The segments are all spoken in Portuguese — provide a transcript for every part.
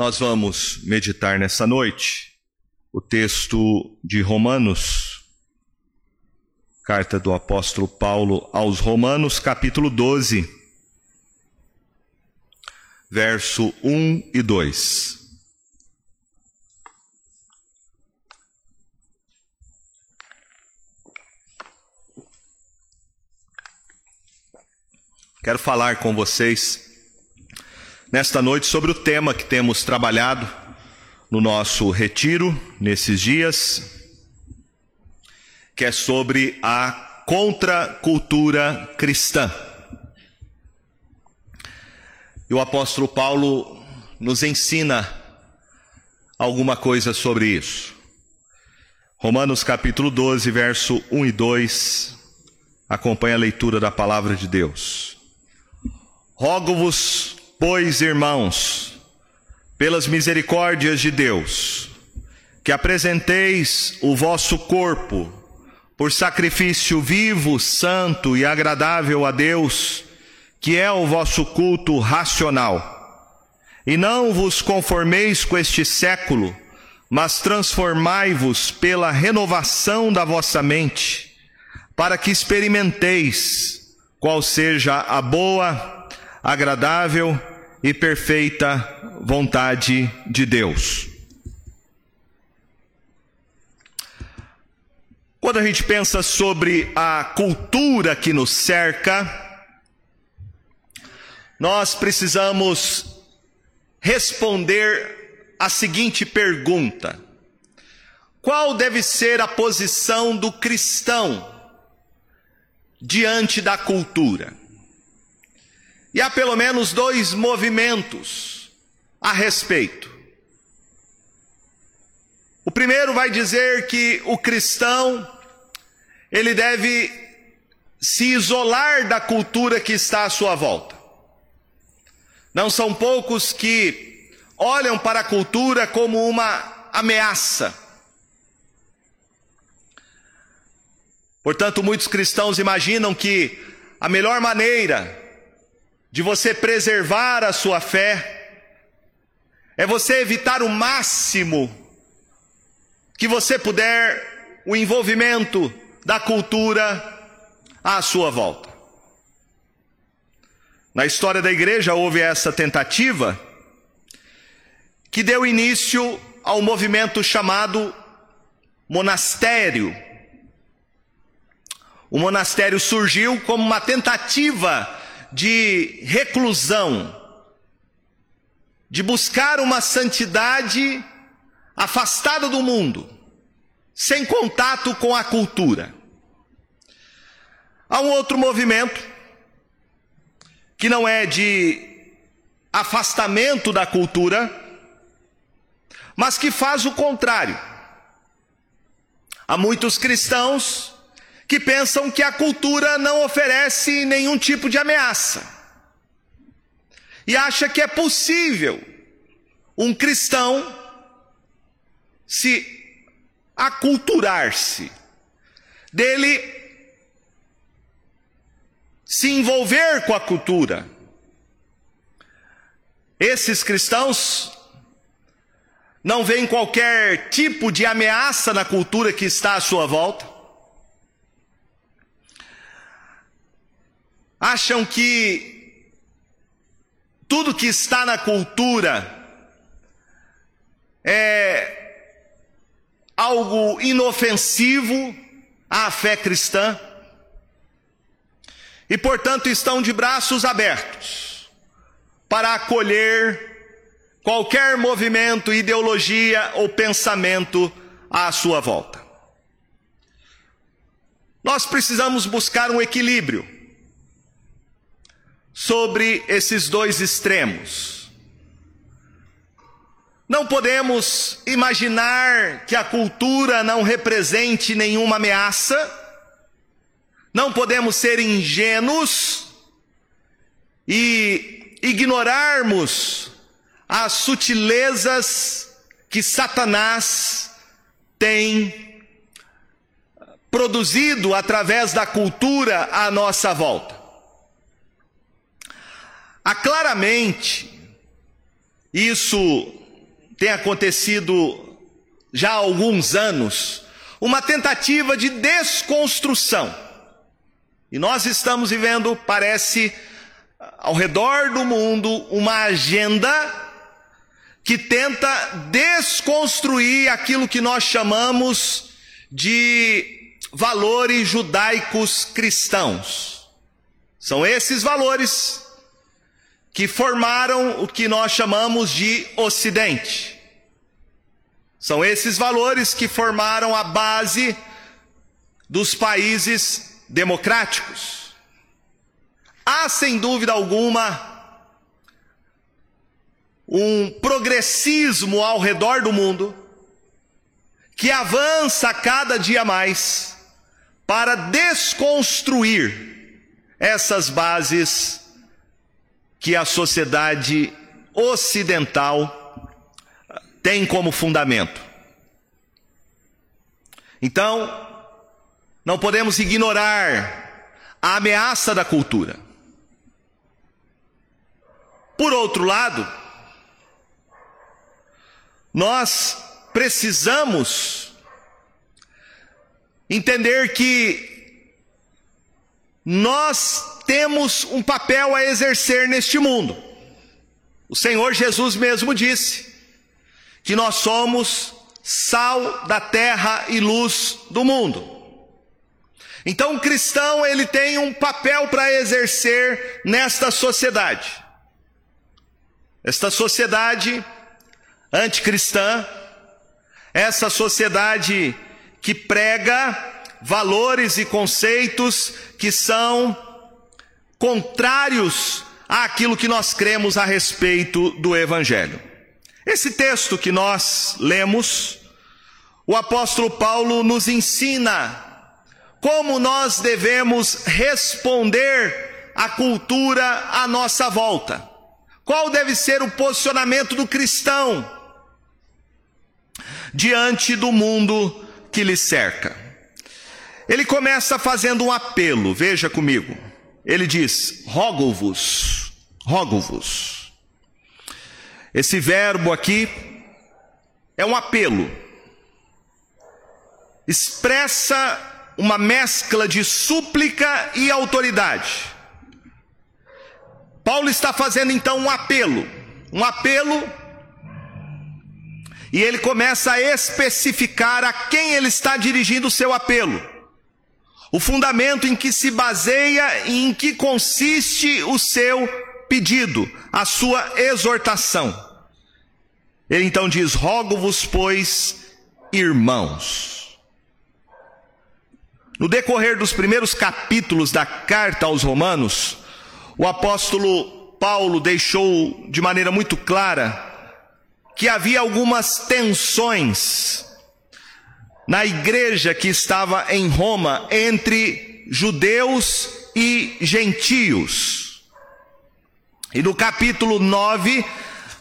Nós vamos meditar nessa noite o texto de Romanos, carta do apóstolo Paulo aos Romanos, capítulo 12, verso 1 e 2. Quero falar com vocês nesta noite sobre o tema que temos trabalhado no nosso retiro nesses dias, que é sobre a contracultura cristã. E o apóstolo Paulo nos ensina alguma coisa sobre isso. Romanos capítulo 12, verso 1 e 2. Acompanhe a leitura da palavra de Deus. Rogo-vos Pois, irmãos, pelas misericórdias de Deus, que apresenteis o vosso corpo por sacrifício vivo, santo e agradável a Deus, que é o vosso culto racional. E não vos conformeis com este século, mas transformai-vos pela renovação da vossa mente, para que experimenteis qual seja a boa, agradável e perfeita vontade de Deus. Quando a gente pensa sobre a cultura que nos cerca, nós precisamos responder a seguinte pergunta: Qual deve ser a posição do cristão diante da cultura? E há pelo menos dois movimentos a respeito. O primeiro vai dizer que o cristão ele deve se isolar da cultura que está à sua volta. Não são poucos que olham para a cultura como uma ameaça. Portanto, muitos cristãos imaginam que a melhor maneira de você preservar a sua fé, é você evitar o máximo que você puder o envolvimento da cultura à sua volta. Na história da igreja houve essa tentativa que deu início ao movimento chamado monastério. O monastério surgiu como uma tentativa de reclusão, de buscar uma santidade afastada do mundo, sem contato com a cultura. Há um outro movimento que não é de afastamento da cultura, mas que faz o contrário. Há muitos cristãos que pensam que a cultura não oferece nenhum tipo de ameaça. E acha que é possível um cristão se aculturar-se, dele se envolver com a cultura. Esses cristãos não veem qualquer tipo de ameaça na cultura que está à sua volta. Acham que tudo que está na cultura é algo inofensivo à fé cristã e, portanto, estão de braços abertos para acolher qualquer movimento, ideologia ou pensamento à sua volta. Nós precisamos buscar um equilíbrio sobre esses dois extremos. Não podemos imaginar que a cultura não represente nenhuma ameaça, não podemos ser ingênuos e ignorarmos as sutilezas que Satanás tem produzido através da cultura à nossa volta. Há claramente, isso tem acontecido já há alguns anos uma tentativa de desconstrução. E nós estamos vivendo, parece, ao redor do mundo, uma agenda que tenta desconstruir aquilo que nós chamamos de valores judaicos cristãos. São esses valores que formaram o que nós chamamos de Ocidente. São esses valores que formaram a base dos países democráticos. Há, sem dúvida alguma, um progressismo ao redor do mundo que avança cada dia mais para desconstruir essas bases que a sociedade ocidental tem como fundamento. Então, não podemos ignorar a ameaça da cultura. Por outro lado, nós precisamos entender que nós temos um papel a exercer neste mundo. O Senhor Jesus mesmo disse que nós somos sal da terra e luz do mundo. Então, o cristão ele tem um papel para exercer nesta sociedade. Esta sociedade anticristã, essa sociedade que prega valores e conceitos que são contrários àquilo que nós cremos a respeito do Evangelho. Esse texto que nós lemos, o apóstolo Paulo nos ensina como nós devemos responder à cultura à nossa volta. Qual deve ser o posicionamento do cristão diante do mundo que lhe cerca. Ele começa fazendo um apelo, veja comigo. Ele diz: rogo-vos, rogo-vos. Esse verbo aqui é um apelo, expressa uma mescla de súplica e autoridade. Paulo está fazendo então um apelo, um apelo e ele começa a especificar a quem ele está dirigindo o seu apelo. O fundamento em que se baseia e em que consiste o seu pedido, a sua exortação. Ele então diz: Rogo-vos, pois, irmãos. No decorrer dos primeiros capítulos da carta aos Romanos, o apóstolo Paulo deixou de maneira muito clara que havia algumas tensões na igreja que estava em Roma entre judeus e gentios. E no capítulo 9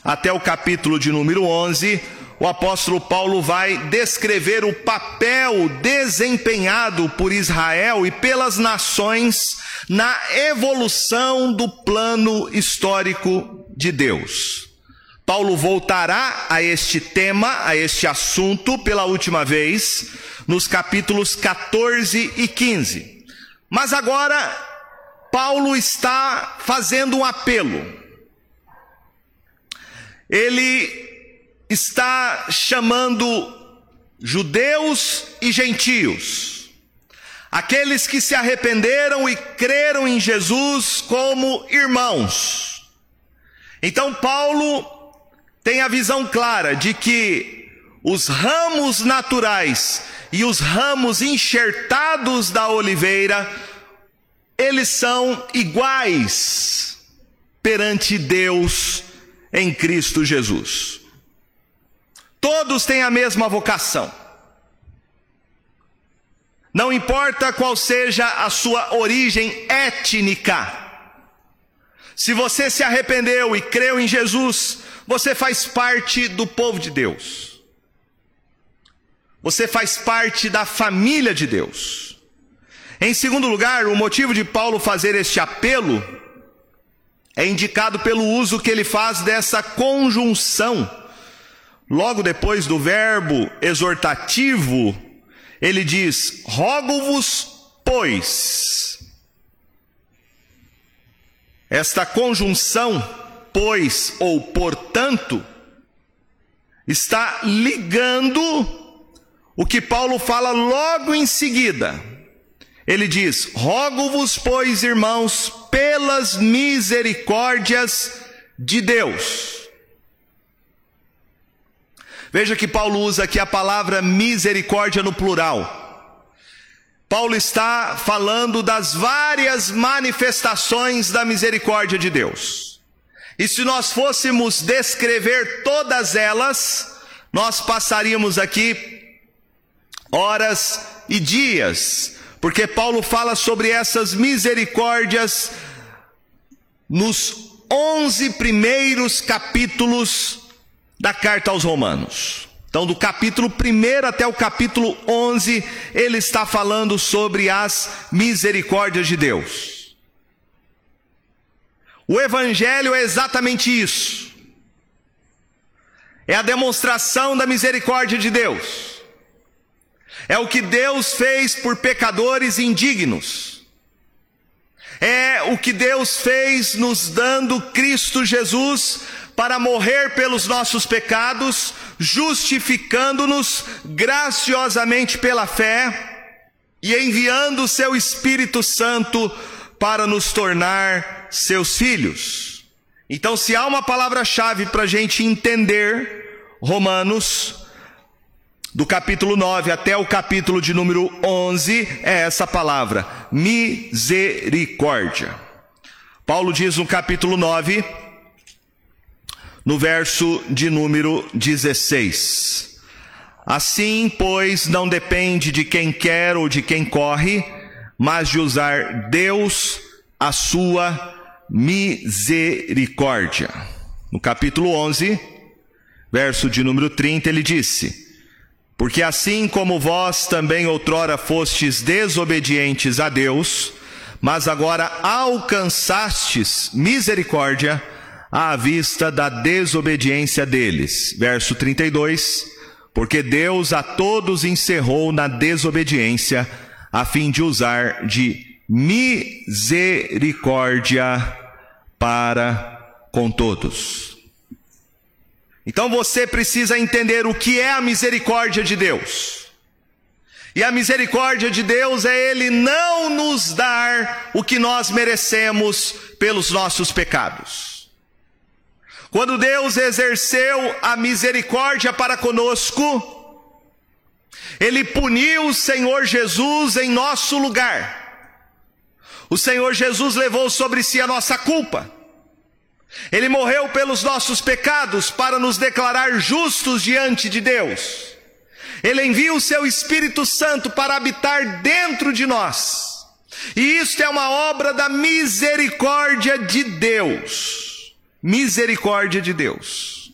até o capítulo de número 11, o apóstolo Paulo vai descrever o papel desempenhado por Israel e pelas nações na evolução do plano histórico de Deus. Paulo voltará a este tema, a este assunto, pela última vez, nos capítulos 14 e 15. Mas agora, Paulo está fazendo um apelo. Ele está chamando judeus e gentios, aqueles que se arrependeram e creram em Jesus como irmãos. Então, Paulo tem a visão clara de que os ramos naturais e os ramos enxertados da oliveira, eles são iguais perante Deus em Cristo Jesus. Todos têm a mesma vocação. Não importa qual seja a sua origem étnica. Se você se arrependeu e creu em Jesus, você faz parte do povo de Deus. Você faz parte da família de Deus. Em segundo lugar, o motivo de Paulo fazer este apelo é indicado pelo uso que ele faz dessa conjunção logo depois do verbo exortativo, ele diz: Rogo-vos, pois. Esta conjunção, pois ou portanto, está ligando o que Paulo fala logo em seguida. Ele diz: Rogo-vos, pois, irmãos, pelas misericórdias de Deus. Veja que Paulo usa aqui a palavra misericórdia no plural. Paulo está falando das várias manifestações da misericórdia de Deus. E se nós fôssemos descrever todas elas, nós passaríamos aqui horas e dias, porque Paulo fala sobre essas misericórdias nos onze primeiros capítulos da carta aos Romanos. Então, do capítulo 1 até o capítulo 11, ele está falando sobre as misericórdias de Deus. O Evangelho é exatamente isso. É a demonstração da misericórdia de Deus. É o que Deus fez por pecadores indignos. É o que Deus fez nos dando Cristo Jesus para morrer pelos nossos pecados, justificando-nos graciosamente pela fé e enviando o seu Espírito Santo para nos tornar seus filhos. Então, se há uma palavra-chave para a gente entender Romanos, do capítulo 9 até o capítulo de número 11, é essa palavra: misericórdia. Paulo diz no capítulo 9, no verso de número 16. Assim, pois, não depende de quem quer ou de quem corre, mas de usar Deus a sua misericórdia. No capítulo 11, verso de número 30, ele disse: Porque assim como vós também outrora fostes desobedientes a Deus, mas agora alcançastes misericórdia, à vista da desobediência deles. Verso 32: Porque Deus a todos encerrou na desobediência, a fim de usar de misericórdia para com todos. Então você precisa entender o que é a misericórdia de Deus. E a misericórdia de Deus é Ele não nos dar o que nós merecemos pelos nossos pecados. Quando Deus exerceu a misericórdia para conosco, Ele puniu o Senhor Jesus em nosso lugar. O Senhor Jesus levou sobre si a nossa culpa. Ele morreu pelos nossos pecados para nos declarar justos diante de Deus. Ele envia o seu Espírito Santo para habitar dentro de nós. E isto é uma obra da misericórdia de Deus misericórdia de Deus.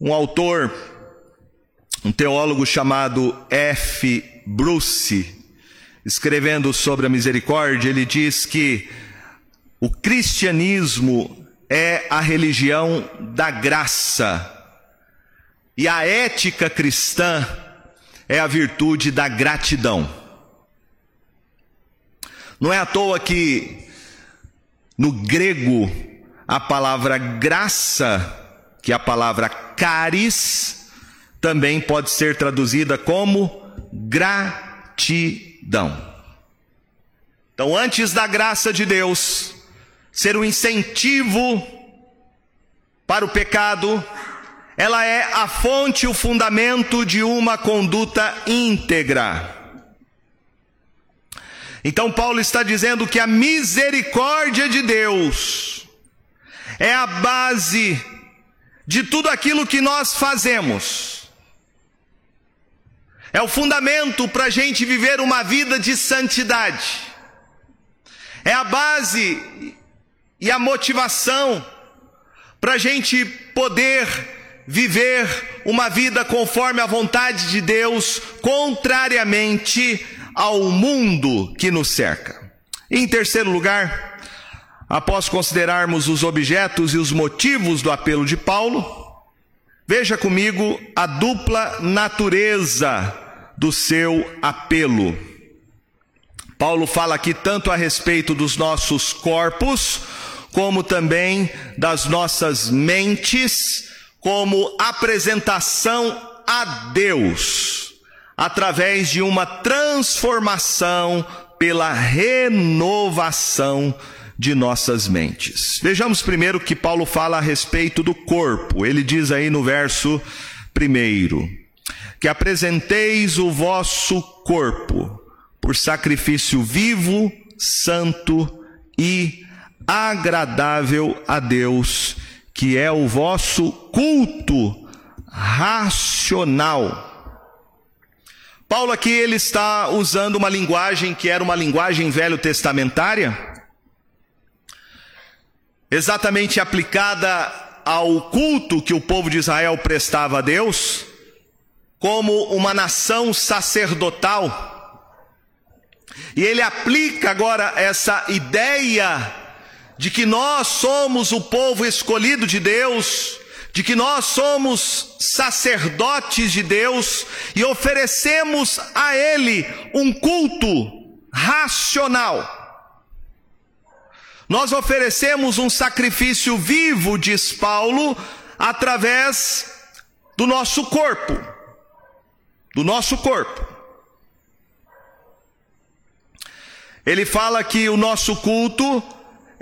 Um autor, um teólogo chamado F. Bruce, escrevendo sobre a misericórdia, ele diz que o cristianismo é a religião da graça e a ética cristã é a virtude da gratidão. Não é à toa que no grego a palavra graça, que é a palavra caris, também pode ser traduzida como gratidão. Então, antes da graça de Deus ser um incentivo para o pecado, ela é a fonte, o fundamento de uma conduta íntegra. Então, Paulo está dizendo que a misericórdia de Deus é a base de tudo aquilo que nós fazemos. É o fundamento para a gente viver uma vida de santidade. É a base e a motivação para a gente poder viver uma vida conforme a vontade de Deus, contrariamente ao mundo que nos cerca. Em terceiro lugar, após considerarmos os objetos e os motivos do apelo de Paulo, veja comigo a dupla natureza do seu apelo. Paulo fala aqui tanto a respeito dos nossos corpos, como também das nossas mentes, como apresentação a Deus, através de uma transformação pela renovação de nossas mentes. Vejamos primeiro que Paulo fala a respeito do corpo. Ele diz aí no verso primeiro: que apresenteis o vosso corpo por sacrifício vivo, santo e agradável a Deus, que é o vosso culto racional. Paulo aqui ele está usando uma linguagem que era uma linguagem velho testamentária, exatamente aplicada ao culto que o povo de Israel prestava a Deus, como uma nação sacerdotal. E ele aplica agora essa ideia de que nós somos o povo escolhido de Deus, de que nós somos sacerdotes de Deus e oferecemos a Ele um culto racional. Nós oferecemos um sacrifício vivo, diz Paulo, através do nosso corpo. Do nosso corpo. Ele fala que o nosso culto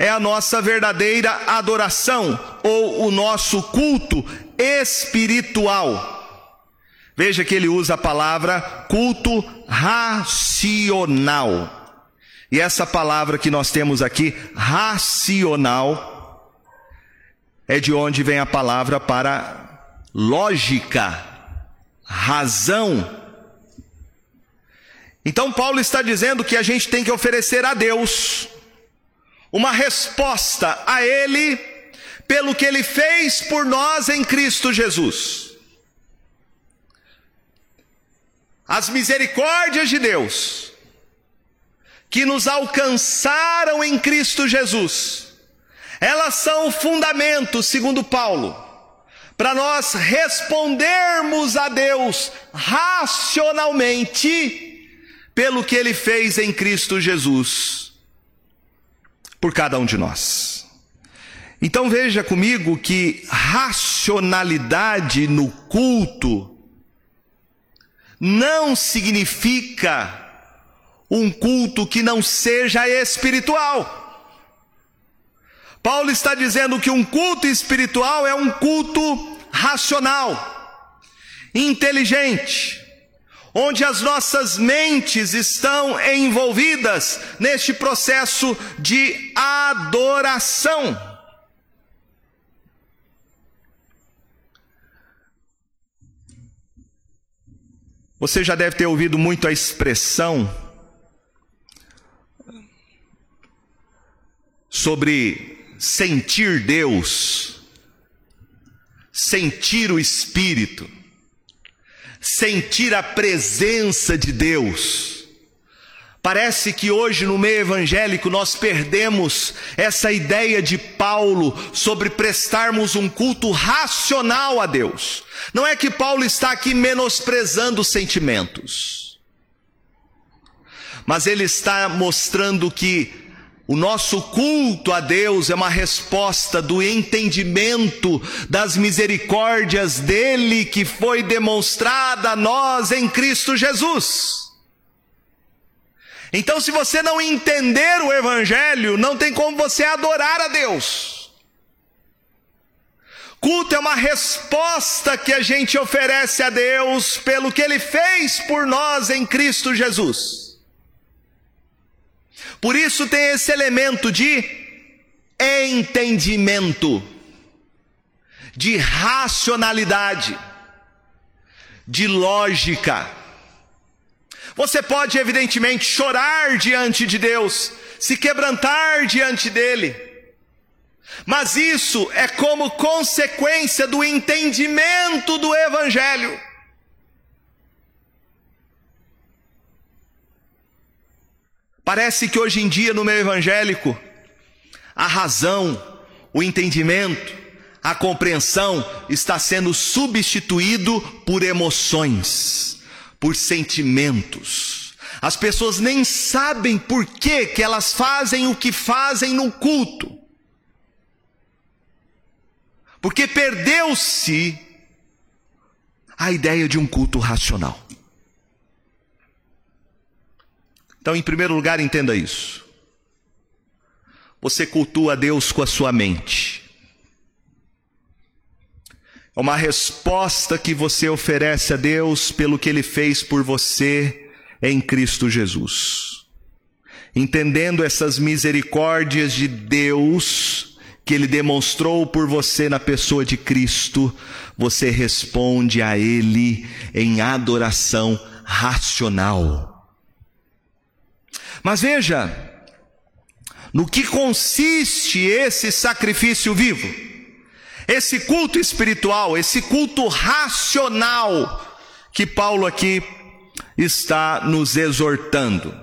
é a nossa verdadeira adoração ou o nosso culto espiritual. Veja que ele usa a palavra culto racional. E essa palavra que nós temos aqui, racional, é de onde vem a palavra para lógica, razão. Então, Paulo está dizendo que a gente tem que oferecer a Deus uma resposta a Ele pelo que Ele fez por nós em Cristo Jesus. As misericórdias de Deus que nos alcançaram em Cristo Jesus, elas são o fundamento, segundo Paulo, para nós respondermos a Deus racionalmente pelo que Ele fez em Cristo Jesus por cada um de nós. Então veja comigo que racionalidade no culto não significa um culto que não seja espiritual. Paulo está dizendo que um culto espiritual é um culto racional, inteligente, onde as nossas mentes estão envolvidas neste processo de adoração. Você já deve ter ouvido muito a expressão sobre sentir Deus, sentir o Espírito sentir a presença de Deus. Parece que hoje no meio evangélico nós perdemos essa ideia de Paulo sobre prestarmos um culto racional a Deus. Não é que Paulo está aqui menosprezando os sentimentos, mas ele está mostrando que o nosso culto a Deus é uma resposta do entendimento das misericórdias dele que foi demonstrada a nós em Cristo Jesus. Então, se você não entender o Evangelho, não tem como você adorar a Deus. Culto é uma resposta que a gente oferece a Deus pelo que Ele fez por nós em Cristo Jesus. Por isso tem esse elemento de entendimento, de racionalidade, de lógica. Você pode, evidentemente, chorar diante de Deus, se quebrantar diante dEle, mas isso é como consequência do entendimento do Evangelho. Parece que hoje em dia no meio evangélico, a razão, o entendimento, a compreensão está sendo substituído por emoções, por sentimentos. As pessoas nem sabem por que, que elas fazem o que fazem no culto. Porque perdeu-se a ideia de um culto racional. Então, em primeiro lugar, entenda isso. Você cultua Deus com a sua mente. É uma resposta que você oferece a Deus pelo que Ele fez por você em Cristo Jesus. Entendendo essas misericórdias de Deus que Ele demonstrou por você na pessoa de Cristo, você responde a Ele em adoração racional. Mas veja, no que consiste esse sacrifício vivo? Esse culto espiritual, esse culto racional que Paulo aqui está nos exortando.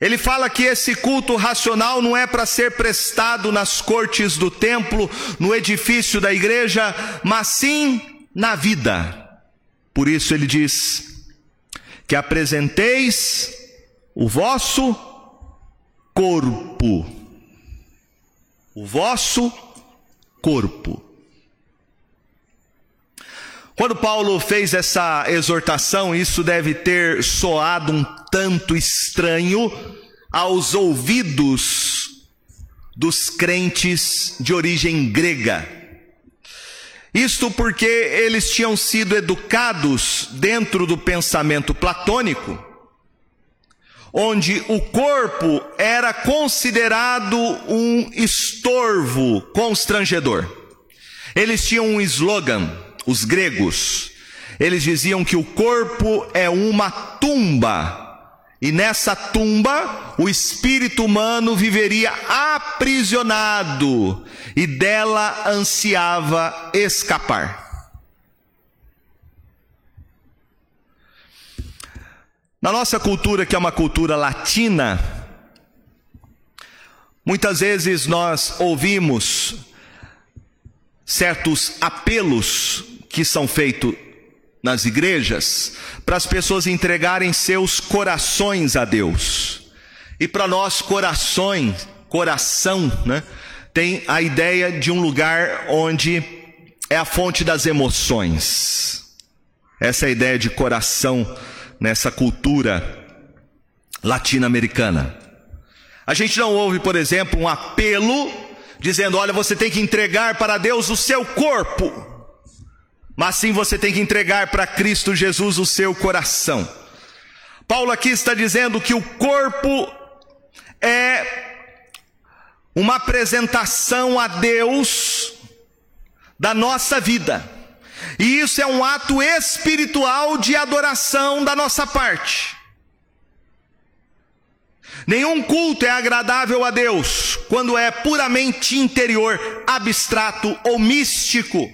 Ele fala que esse culto racional não é para ser prestado nas cortes do templo, no edifício da igreja, mas sim na vida. Por isso ele diz: que apresenteis o vosso corpo. O vosso corpo. Quando Paulo fez essa exortação, isso deve ter soado um tanto estranho aos ouvidos dos crentes de origem grega. Isto porque eles tinham sido educados dentro do pensamento platônico onde o corpo era considerado um estorvo constrangedor. Eles tinham um slogan, os gregos. Eles diziam que o corpo é uma tumba. E nessa tumba, o espírito humano viveria aprisionado e dela ansiava escapar. Na nossa cultura, que é uma cultura latina, muitas vezes nós ouvimos certos apelos que são feitos nas igrejas para as pessoas entregarem seus corações a Deus. E para nós, corações, coração, né, tem a ideia de um lugar onde é a fonte das emoções. Essa é a ideia de coração nessa cultura latino-americana. A gente não ouve, por exemplo, um apelo dizendo: olha, você tem que entregar para Deus o seu corpo, mas sim você tem que entregar para Cristo Jesus o seu coração. Paulo aqui está dizendo que o corpo é uma apresentação a Deus da nossa vida. E isso é um ato espiritual de adoração da nossa parte. Nenhum culto é agradável a Deus quando é puramente interior, abstrato ou místico.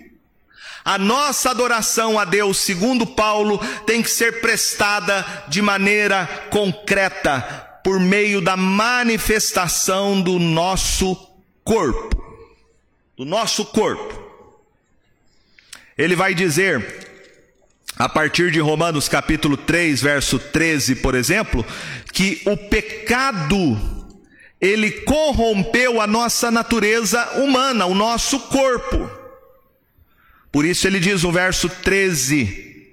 A nossa adoração a Deus, segundo Paulo, tem que ser prestada de maneira concreta, por meio da manifestação do nosso corpo. Do nosso corpo. Ele vai dizer, a partir de Romanos capítulo 3, verso 13, por exemplo, que o pecado ele corrompeu a nossa natureza humana, o nosso corpo. Por isso ele diz no verso 13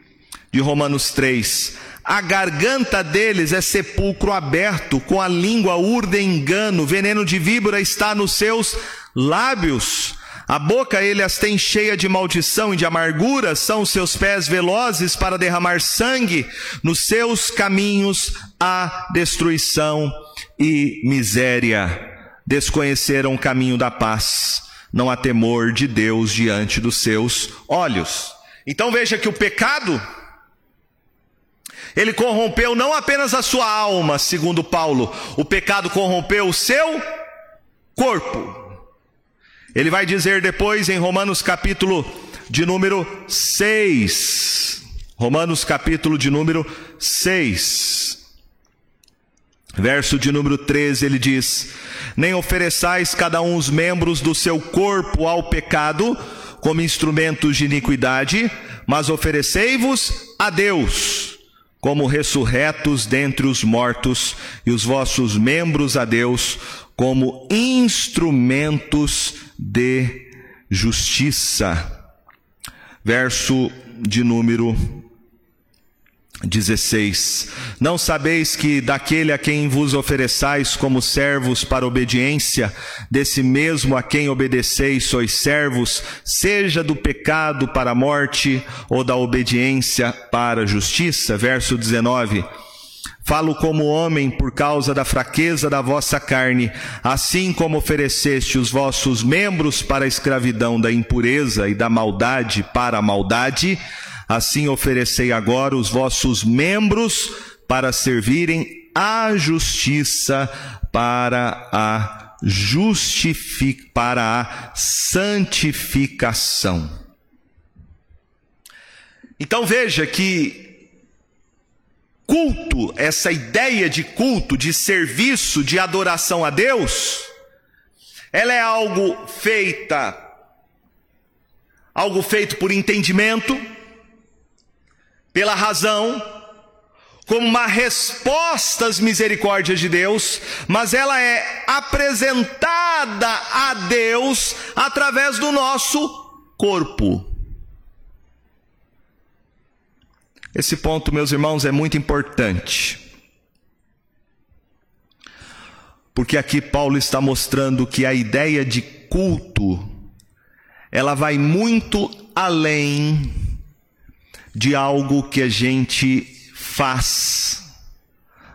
de Romanos 3: A garganta deles é sepulcro aberto, com a língua urda engano, veneno de víbora está nos seus lábios. A boca ele as tem cheia de maldição e de amargura, são seus pés velozes para derramar sangue, nos seus caminhos há destruição e miséria. Desconheceram o caminho da paz, não há temor de Deus diante dos seus olhos. Então veja que o pecado, ele corrompeu não apenas a sua alma, segundo Paulo, o pecado corrompeu o seu corpo. Ele vai dizer depois em Romanos capítulo de número 6. Romanos capítulo de número 6. Verso de número 13, ele diz: Nem ofereçais cada um os membros do seu corpo ao pecado como instrumentos de iniquidade, mas oferecei-vos a Deus como ressurretos dentre os mortos, e os vossos membros a Deus como instrumentos de justiça. Verso de número 16: Não sabeis que daquele a quem vos ofereçais como servos para obediência, desse mesmo a quem obedeceis sois servos, seja do pecado para a morte ou da obediência para a justiça? Verso 19: Falo como homem por causa da fraqueza da vossa carne, assim como ofereceste os vossos membros para a escravidão da impureza e da maldade para a maldade, Assim oferecei agora os vossos membros para servirem à justiça, para a justific, para a santificação. Então veja que culto, essa ideia de culto, de serviço, de adoração a Deus, ela é algo feita, algo feito por entendimento, pela razão, como uma resposta às misericórdias de Deus, mas ela é apresentada a Deus através do nosso corpo. Esse ponto, meus irmãos, é muito importante. Porque aqui Paulo está mostrando que a ideia de culto ela vai muito além de algo que a gente faz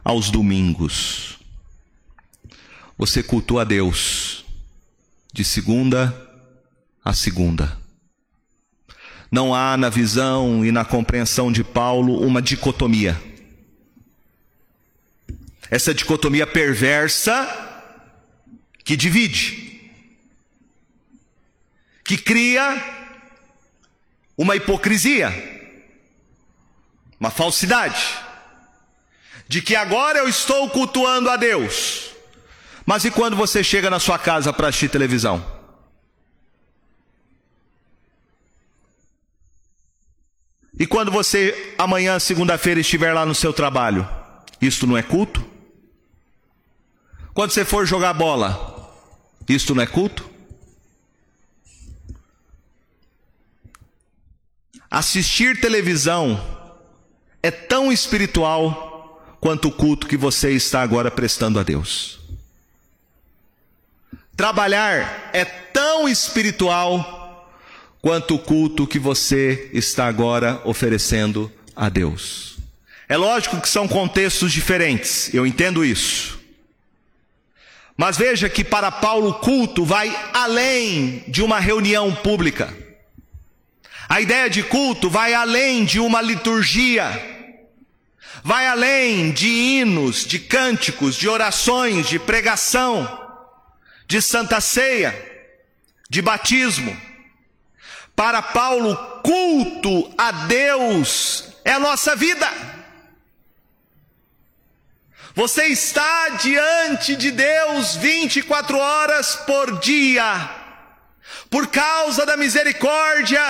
aos domingos. Você cultua a Deus de segunda a segunda. Não há na visão e na compreensão de Paulo uma dicotomia. Essa dicotomia perversa que divide, que cria uma hipocrisia uma falsidade, de que agora eu estou cultuando a Deus, mas e quando você chega na sua casa para assistir televisão? E quando você amanhã, segunda-feira, estiver lá no seu trabalho, isto não é culto? Quando você for jogar bola, isto não é culto? Assistir televisão é tão espiritual quanto o culto que você está agora prestando a Deus. Trabalhar é tão espiritual quanto o culto que você está agora oferecendo a Deus. É lógico que são contextos diferentes, eu entendo isso. Mas veja que para Paulo o culto vai além de uma reunião pública. A ideia de culto vai além de uma liturgia vai além de hinos, de cânticos, de orações, de pregação, de santa ceia, de batismo. Para Paulo, culto a Deus é a nossa vida. Você está diante de Deus 24 horas por dia, por causa da misericórdia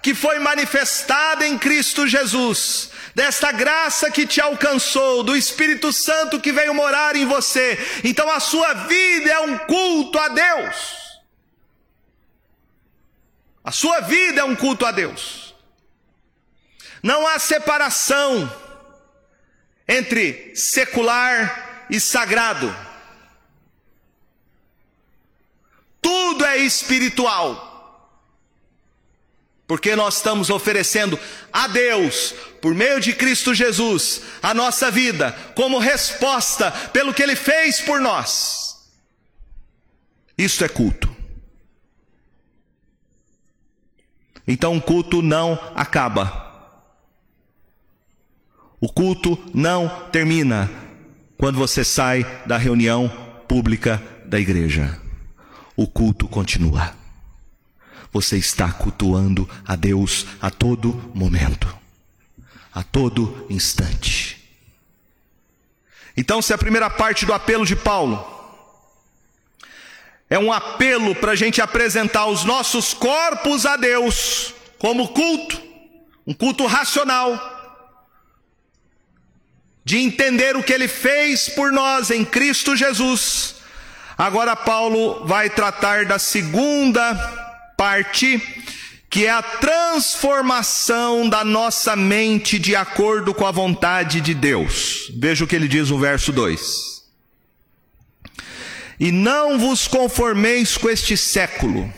que foi manifestada em Cristo Jesus desta graça que te alcançou, do Espírito Santo que veio morar em você. Então a sua vida é um culto a Deus. A sua vida é um culto a Deus. Não há separação entre secular e sagrado. Tudo é espiritual. Porque nós estamos oferecendo a Deus, por meio de Cristo Jesus, a nossa vida, como resposta pelo que Ele fez por nós. Isto é culto. Então o culto não acaba. O culto não termina quando você sai da reunião pública da igreja. O culto continua você está cultuando a Deus a todo momento, a todo instante. Então, se a primeira parte do apelo de Paulo é um apelo para a gente apresentar os nossos corpos a Deus como culto, um culto racional, de entender o que ele fez por nós em Cristo Jesus. Agora, Paulo vai tratar da segunda parte, que é a transformação da nossa mente de acordo com a vontade de Deus. Veja o que ele diz no verso 2. E não vos conformeis com este século,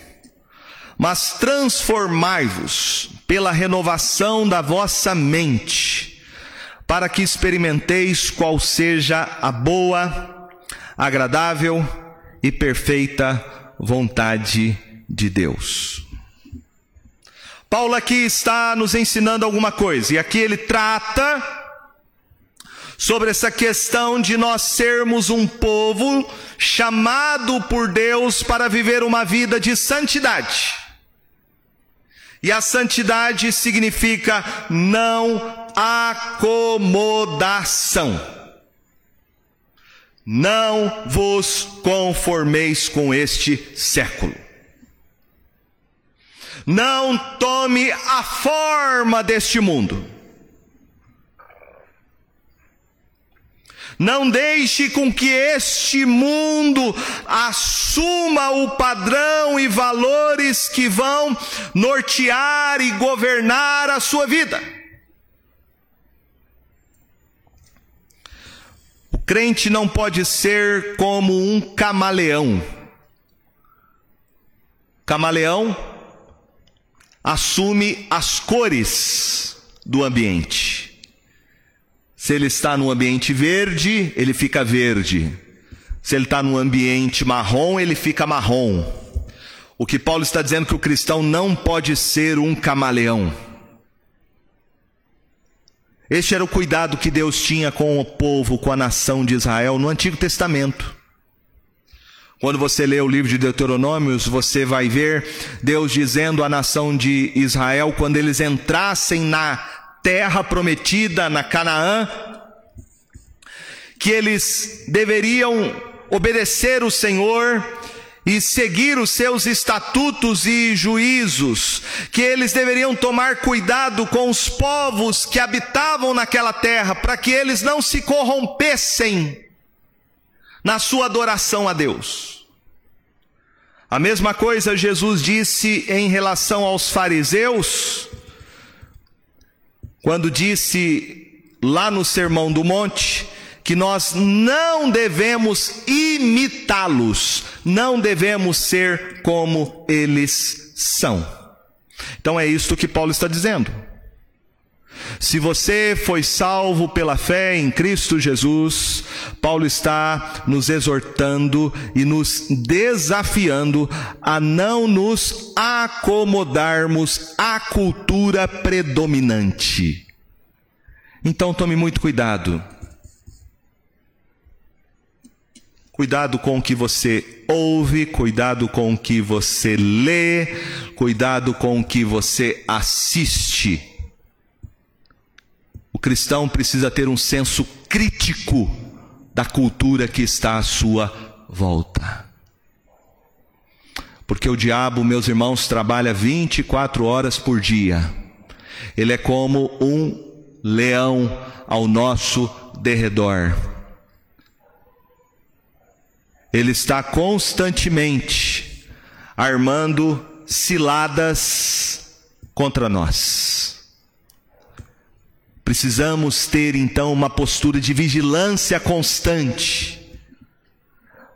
mas transformai-vos pela renovação da vossa mente, para que experimenteis qual seja a boa, agradável e perfeita vontade de Deus. Paulo aqui está nos ensinando alguma coisa, e aqui ele trata sobre essa questão de nós sermos um povo chamado por Deus para viver uma vida de santidade. E a santidade significa não acomodação. Não vos conformeis com este século. Não tome a forma deste mundo. Não deixe com que este mundo assuma o padrão e valores que vão nortear e governar a sua vida. O crente não pode ser como um camaleão. Camaleão assume as cores do ambiente. Se ele está no ambiente verde, ele fica verde. Se ele está no ambiente marrom, ele fica marrom. O que Paulo está dizendo é que o cristão não pode ser um camaleão. Este era o cuidado que Deus tinha com o povo, com a nação de Israel no Antigo Testamento. Quando você lê o livro de Deuteronômios, você vai ver Deus dizendo à nação de Israel, quando eles entrassem na terra prometida na Canaã, que eles deveriam obedecer o Senhor e seguir os seus estatutos e juízos, que eles deveriam tomar cuidado com os povos que habitavam naquela terra, para que eles não se corrompessem na sua adoração a Deus. A mesma coisa Jesus disse em relação aos fariseus, quando disse lá no Sermão do Monte que nós não devemos imitá-los, não devemos ser como eles são. Então é isto que Paulo está dizendo. Se você foi salvo pela fé em Cristo Jesus, Paulo está nos exortando e nos desafiando a não nos acomodarmos à cultura predominante. Então tome muito cuidado. Cuidado com o que você ouve, cuidado com o que você lê, cuidado com o que você assiste. O cristão precisa ter um senso crítico da cultura que está à sua volta. Porque o diabo, meus irmãos, trabalha 24 horas por dia. Ele é como um leão ao nosso derredor. Ele está constantemente armando ciladas contra nós. Precisamos ter então uma postura de vigilância constante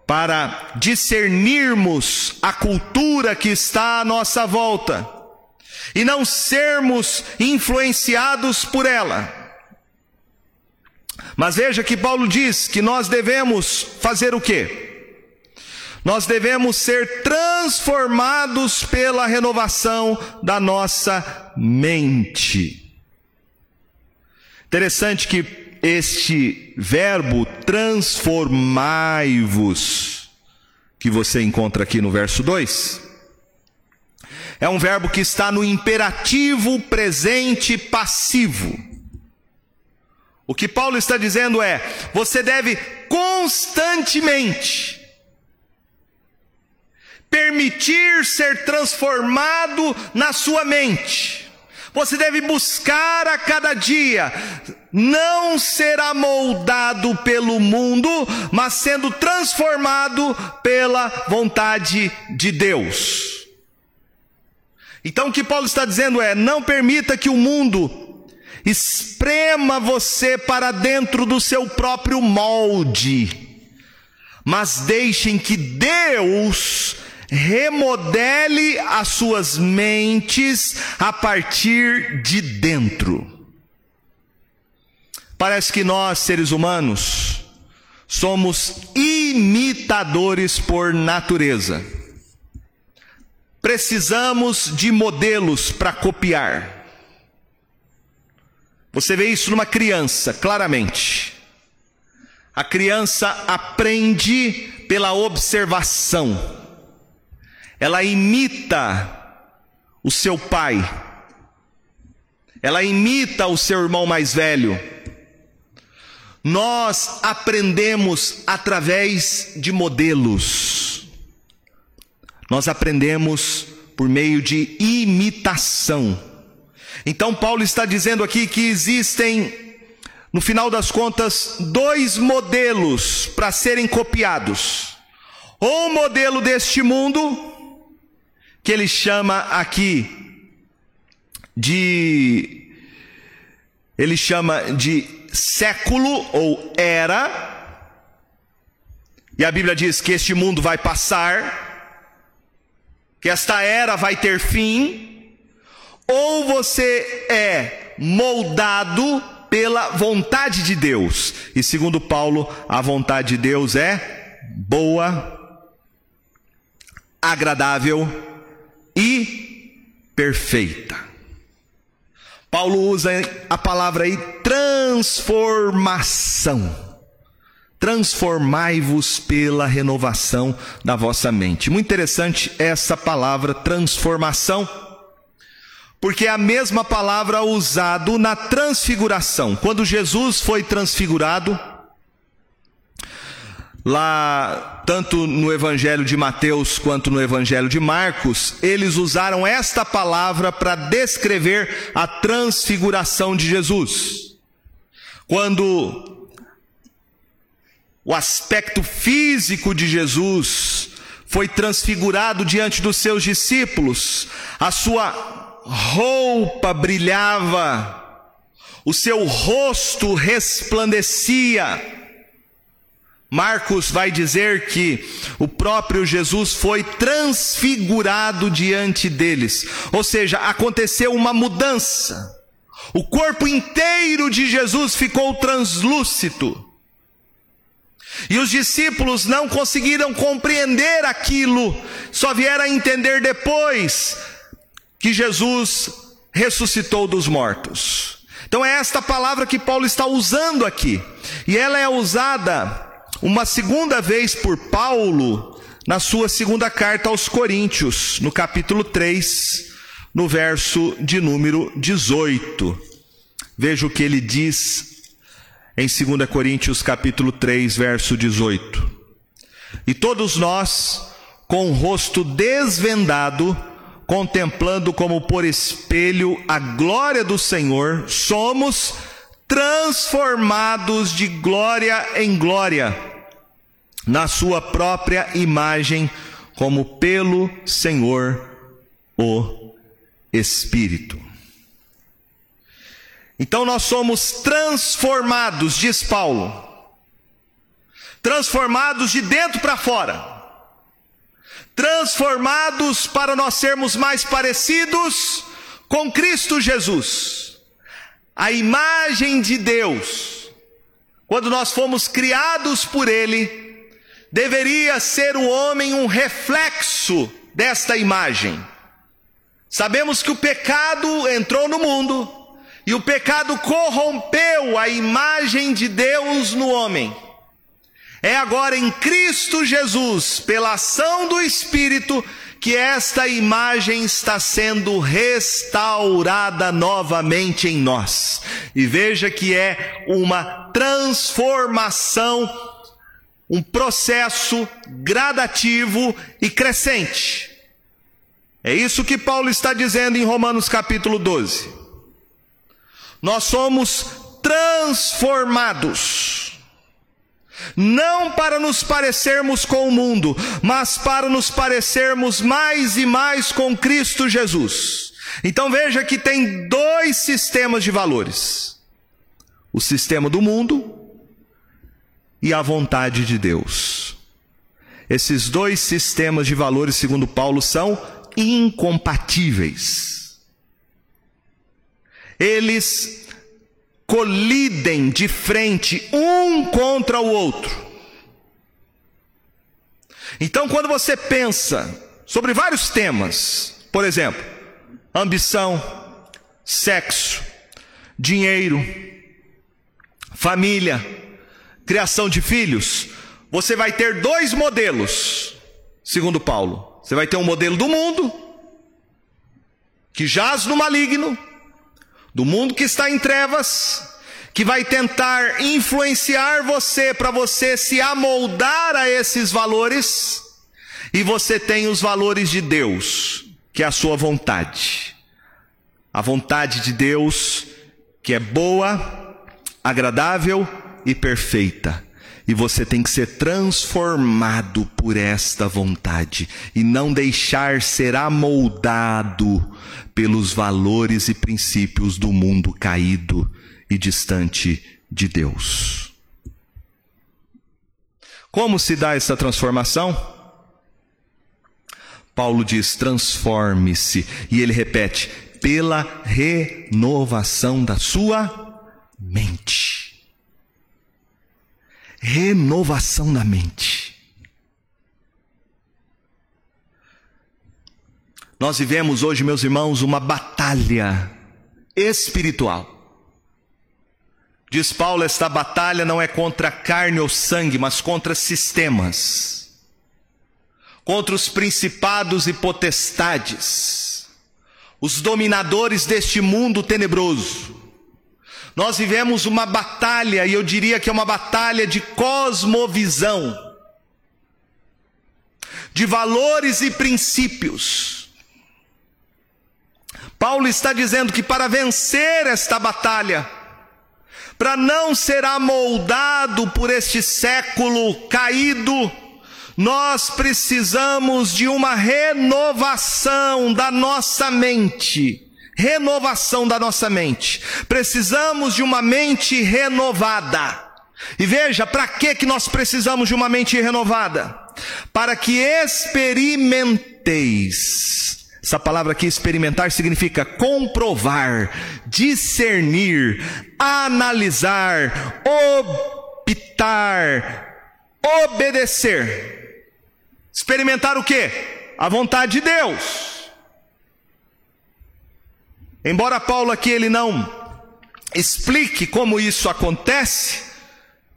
para discernirmos a cultura que está à nossa volta e não sermos influenciados por ela. Mas veja que Paulo diz que nós devemos fazer o quê? Nós devemos ser transformados pela renovação da nossa mente. Interessante que este verbo transformai-vos, que você encontra aqui no verso 2, é um verbo que está no imperativo presente passivo. O que Paulo está dizendo é: você deve constantemente permitir ser transformado na sua mente. Você deve buscar a cada dia não ser amoldado pelo mundo, mas sendo transformado pela vontade de Deus. Então o que Paulo está dizendo é: não permita que o mundo esprema você para dentro do seu próprio molde, mas deixem que Deus remodele as suas mentes a partir de dentro. Parece que nós, seres humanos, somos imitadores por natureza. Precisamos de modelos para copiar. Você vê isso numa criança, claramente. A criança aprende pela observação. Ela imita o seu pai. Ela imita o seu irmão mais velho. Nós aprendemos através de modelos. Nós aprendemos por meio de imitação. Então, Paulo está dizendo aqui que existem, no final das contas, dois modelos para serem copiados: ou o modelo deste mundo, que ele chama aqui de. Ele chama de século ou era, e a Bíblia diz que este mundo vai passar, que esta era vai ter fim, ou você é moldado pela vontade de Deus. E segundo Paulo, a vontade de Deus é boa, agradável e perfeita. Paulo usa a palavra aí transformação transformai-vos pela renovação da vossa mente. Muito interessante essa palavra transformação, porque é a mesma palavra usada na transfiguração. Quando Jesus foi transfigurado, lá tanto no evangelho de Mateus quanto no evangelho de Marcos, eles usaram esta palavra para descrever a transfiguração de Jesus. Quando o aspecto físico de Jesus foi transfigurado diante dos seus discípulos, a sua roupa brilhava, o seu rosto resplandecia. Marcos vai dizer que o próprio Jesus foi transfigurado diante deles, ou seja, aconteceu uma mudança. O corpo inteiro de Jesus ficou translúcido. E os discípulos não conseguiram compreender aquilo, só vieram a entender depois que Jesus ressuscitou dos mortos. Então é esta palavra que Paulo está usando aqui. E ela é usada uma segunda vez por Paulo na sua segunda carta aos Coríntios, no capítulo 3, no verso de número 18. Veja o que ele diz em 2 Coríntios capítulo 3, verso 18. E todos nós, com o rosto desvendado, contemplando como por espelho a glória do Senhor, somos transformados de glória em glória, na sua própria imagem, como pelo Senhor o Espírito. Então nós somos transformados, diz Paulo. Transformados de dentro para fora. Transformados para nós sermos mais parecidos com Cristo Jesus. A imagem de Deus. Quando nós fomos criados por Ele, deveria ser o homem um reflexo desta imagem. Sabemos que o pecado entrou no mundo, e o pecado corrompeu a imagem de Deus no homem. É agora em Cristo Jesus, pela ação do Espírito, que esta imagem está sendo restaurada novamente em nós. E veja que é uma transformação, um processo gradativo e crescente. É isso que Paulo está dizendo em Romanos capítulo 12. Nós somos transformados não para nos parecermos com o mundo, mas para nos parecermos mais e mais com Cristo Jesus. Então veja que tem dois sistemas de valores: o sistema do mundo e a vontade de Deus. Esses dois sistemas de valores, segundo Paulo, são incompatíveis. Eles colidem de frente um contra o outro. Então, quando você pensa sobre vários temas, por exemplo, ambição, sexo, dinheiro, família, criação de filhos, você vai ter dois modelos, segundo Paulo. Você vai ter um modelo do mundo, que jaz no maligno, do mundo que está em trevas, que vai tentar influenciar você para você se amoldar a esses valores, e você tem os valores de Deus, que é a sua vontade. A vontade de Deus, que é boa, agradável e perfeita. E você tem que ser transformado por esta vontade e não deixar ser amoldado pelos valores e princípios do mundo caído e distante de Deus. Como se dá essa transformação? Paulo diz: transforme-se, e ele repete: pela renovação da sua mente. Renovação da mente. Nós vivemos hoje, meus irmãos, uma batalha espiritual. Diz Paulo: esta batalha não é contra carne ou sangue, mas contra sistemas, contra os principados e potestades, os dominadores deste mundo tenebroso. Nós vivemos uma batalha, e eu diria que é uma batalha de cosmovisão, de valores e princípios. Paulo está dizendo que para vencer esta batalha, para não ser amoldado por este século caído, nós precisamos de uma renovação da nossa mente. Renovação da nossa mente. Precisamos de uma mente renovada. E veja, para que que nós precisamos de uma mente renovada? Para que experimenteis essa palavra aqui, experimentar, significa comprovar, discernir, analisar, optar, obedecer. Experimentar o que? A vontade de Deus. Embora Paulo aqui ele não explique como isso acontece,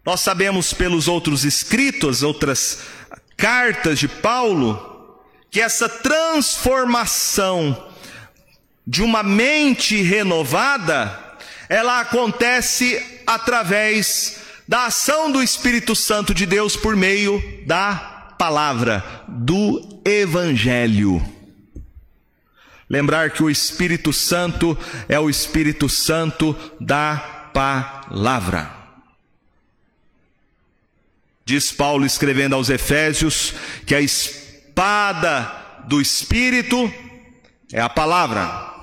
nós sabemos pelos outros escritos, outras cartas de Paulo, que essa transformação de uma mente renovada, ela acontece através da ação do Espírito Santo de Deus por meio da palavra, do Evangelho. Lembrar que o Espírito Santo é o Espírito Santo da palavra. Diz Paulo escrevendo aos Efésios que a espada do Espírito é a palavra.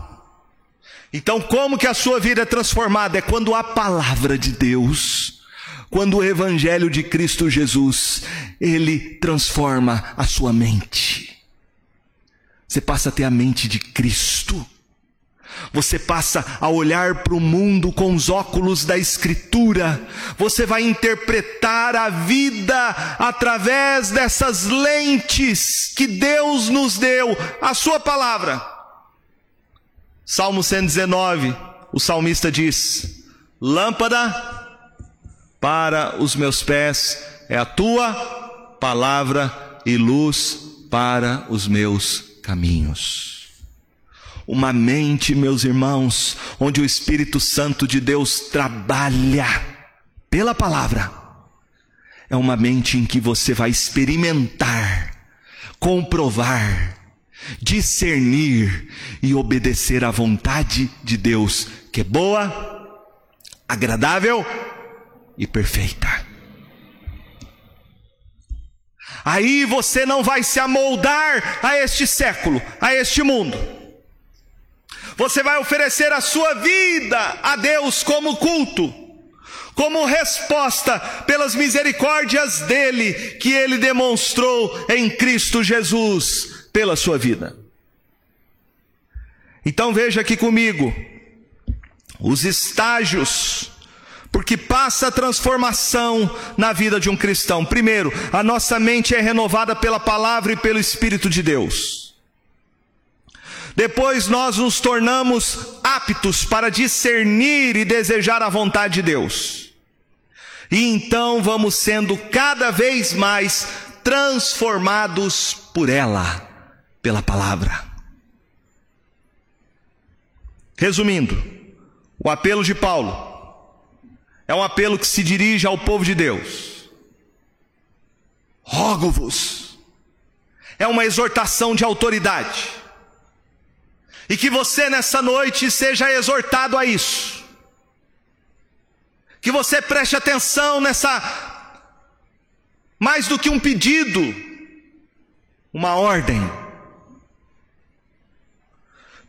Então, como que a sua vida é transformada? É quando a palavra de Deus, quando o Evangelho de Cristo Jesus, ele transforma a sua mente. Você passa a ter a mente de Cristo. Você passa a olhar para o mundo com os óculos da Escritura. Você vai interpretar a vida através dessas lentes que Deus nos deu, a Sua palavra. Salmo 119, o salmista diz: Lâmpada para os meus pés é a tua palavra e luz para os meus caminhos. Uma mente, meus irmãos, onde o Espírito Santo de Deus trabalha pela palavra, é uma mente em que você vai experimentar, comprovar, discernir e obedecer à vontade de Deus, que é boa, agradável e perfeita. Aí você não vai se amoldar a este século, a este mundo. Você vai oferecer a sua vida a Deus como culto, como resposta pelas misericórdias dele que ele demonstrou em Cristo Jesus pela sua vida. Então veja aqui comigo os estágios porque passa a transformação na vida de um cristão. Primeiro, a nossa mente é renovada pela palavra e pelo Espírito de Deus. Depois nós nos tornamos aptos para discernir e desejar a vontade de Deus. E então vamos sendo cada vez mais transformados por ela, pela palavra. Resumindo, o apelo de Paulo é um apelo que se dirige ao povo de Deus. Rogo-vos. É uma exortação de autoridade. E que você nessa noite seja exortado a isso. Que você preste atenção nessa, mais do que um pedido, uma ordem.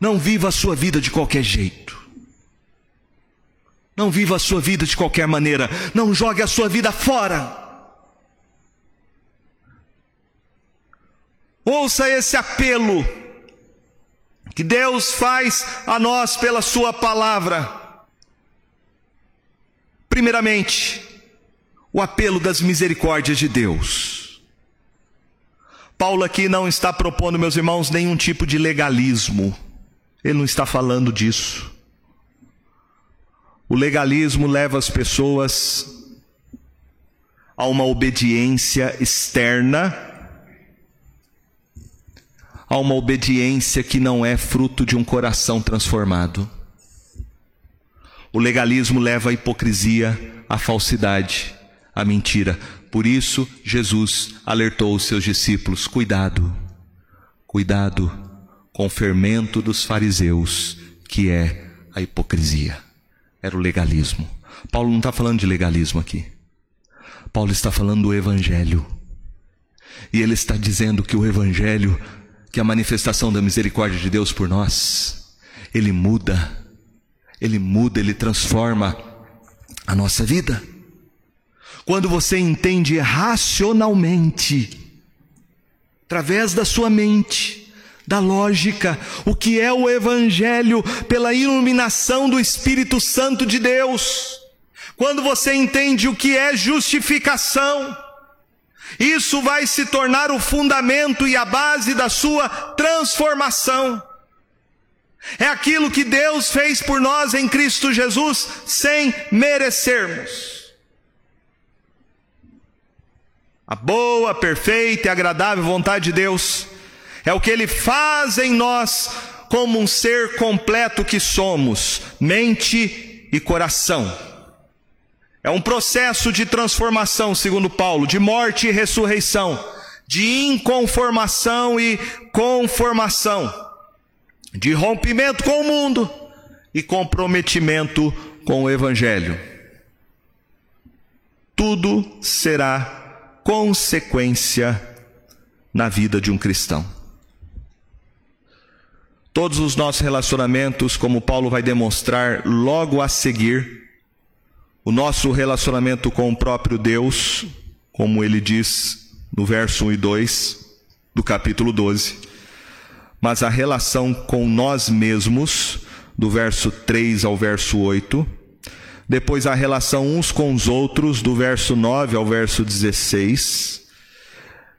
Não viva a sua vida de qualquer jeito. Não viva a sua vida de qualquer maneira. Não jogue a sua vida fora. Ouça esse apelo que Deus faz a nós pela Sua palavra. Primeiramente, o apelo das misericórdias de Deus. Paulo aqui não está propondo, meus irmãos, nenhum tipo de legalismo. Ele não está falando disso. O legalismo leva as pessoas a uma obediência externa, a uma obediência que não é fruto de um coração transformado. O legalismo leva à hipocrisia, à falsidade, à mentira. Por isso, Jesus alertou os seus discípulos: cuidado, cuidado com o fermento dos fariseus, que é a hipocrisia era o legalismo. Paulo não está falando de legalismo aqui. Paulo está falando do Evangelho. E ele está dizendo que o Evangelho, que a manifestação da misericórdia de Deus por nós, ele muda, ele muda, ele transforma a nossa vida. Quando você entende racionalmente, através da sua mente, da lógica, o que é o Evangelho pela iluminação do Espírito Santo de Deus. Quando você entende o que é justificação, isso vai se tornar o fundamento e a base da sua transformação. É aquilo que Deus fez por nós em Cristo Jesus sem merecermos. A boa, perfeita e agradável vontade de Deus é o que Ele faz em nós como um ser completo que somos, mente e coração. É um processo de transformação, segundo Paulo, de morte e ressurreição, de inconformação e conformação, de rompimento com o mundo e comprometimento com o Evangelho. Tudo será consequência na vida de um cristão. Todos os nossos relacionamentos, como Paulo vai demonstrar logo a seguir, o nosso relacionamento com o próprio Deus, como ele diz no verso 1 e 2 do capítulo 12, mas a relação com nós mesmos, do verso 3 ao verso 8, depois a relação uns com os outros, do verso 9 ao verso 16,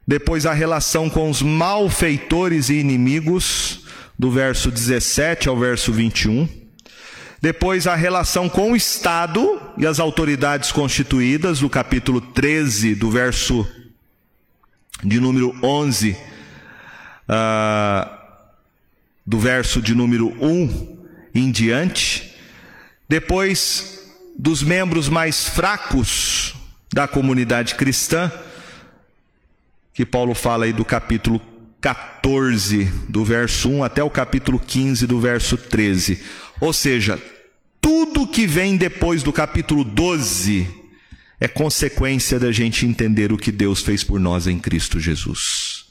depois a relação com os malfeitores e inimigos, do verso 17 ao verso 21. Depois a relação com o Estado e as autoridades constituídas, do capítulo 13, do verso de número 11 uh, do verso de número 1 em diante, depois dos membros mais fracos da comunidade cristã, que Paulo fala aí do capítulo 14, do verso 1 até o capítulo 15, do verso 13. Ou seja, tudo que vem depois do capítulo 12 é consequência da gente entender o que Deus fez por nós em Cristo Jesus.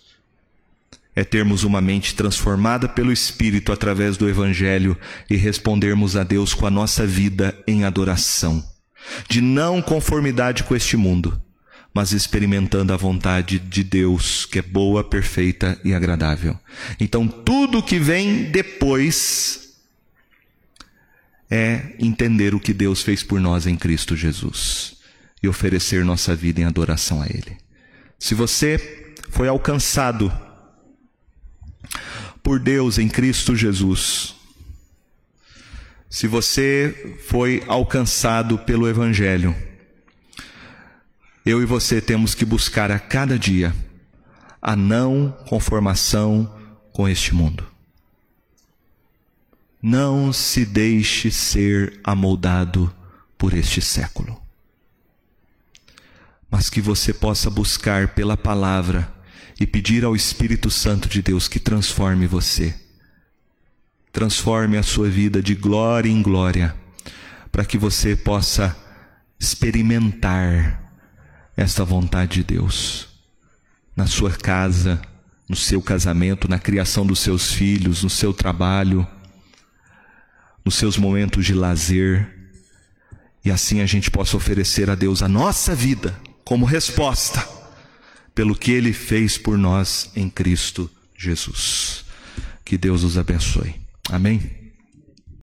É termos uma mente transformada pelo Espírito através do Evangelho e respondermos a Deus com a nossa vida em adoração, de não conformidade com este mundo, mas experimentando a vontade de Deus, que é boa, perfeita e agradável. Então, tudo que vem depois é entender o que Deus fez por nós em Cristo Jesus e oferecer nossa vida em adoração a Ele. Se você foi alcançado por Deus em Cristo Jesus, se você foi alcançado pelo Evangelho, eu e você temos que buscar a cada dia a não conformação com este mundo. Não se deixe ser amoldado por este século, mas que você possa buscar pela palavra e pedir ao Espírito Santo de Deus que transforme você, transforme a sua vida de glória em glória, para que você possa experimentar esta vontade de Deus na sua casa, no seu casamento, na criação dos seus filhos, no seu trabalho, nos seus momentos de lazer, e assim a gente possa oferecer a Deus a nossa vida como resposta pelo que ele fez por nós em Cristo Jesus. Que Deus os abençoe. Amém.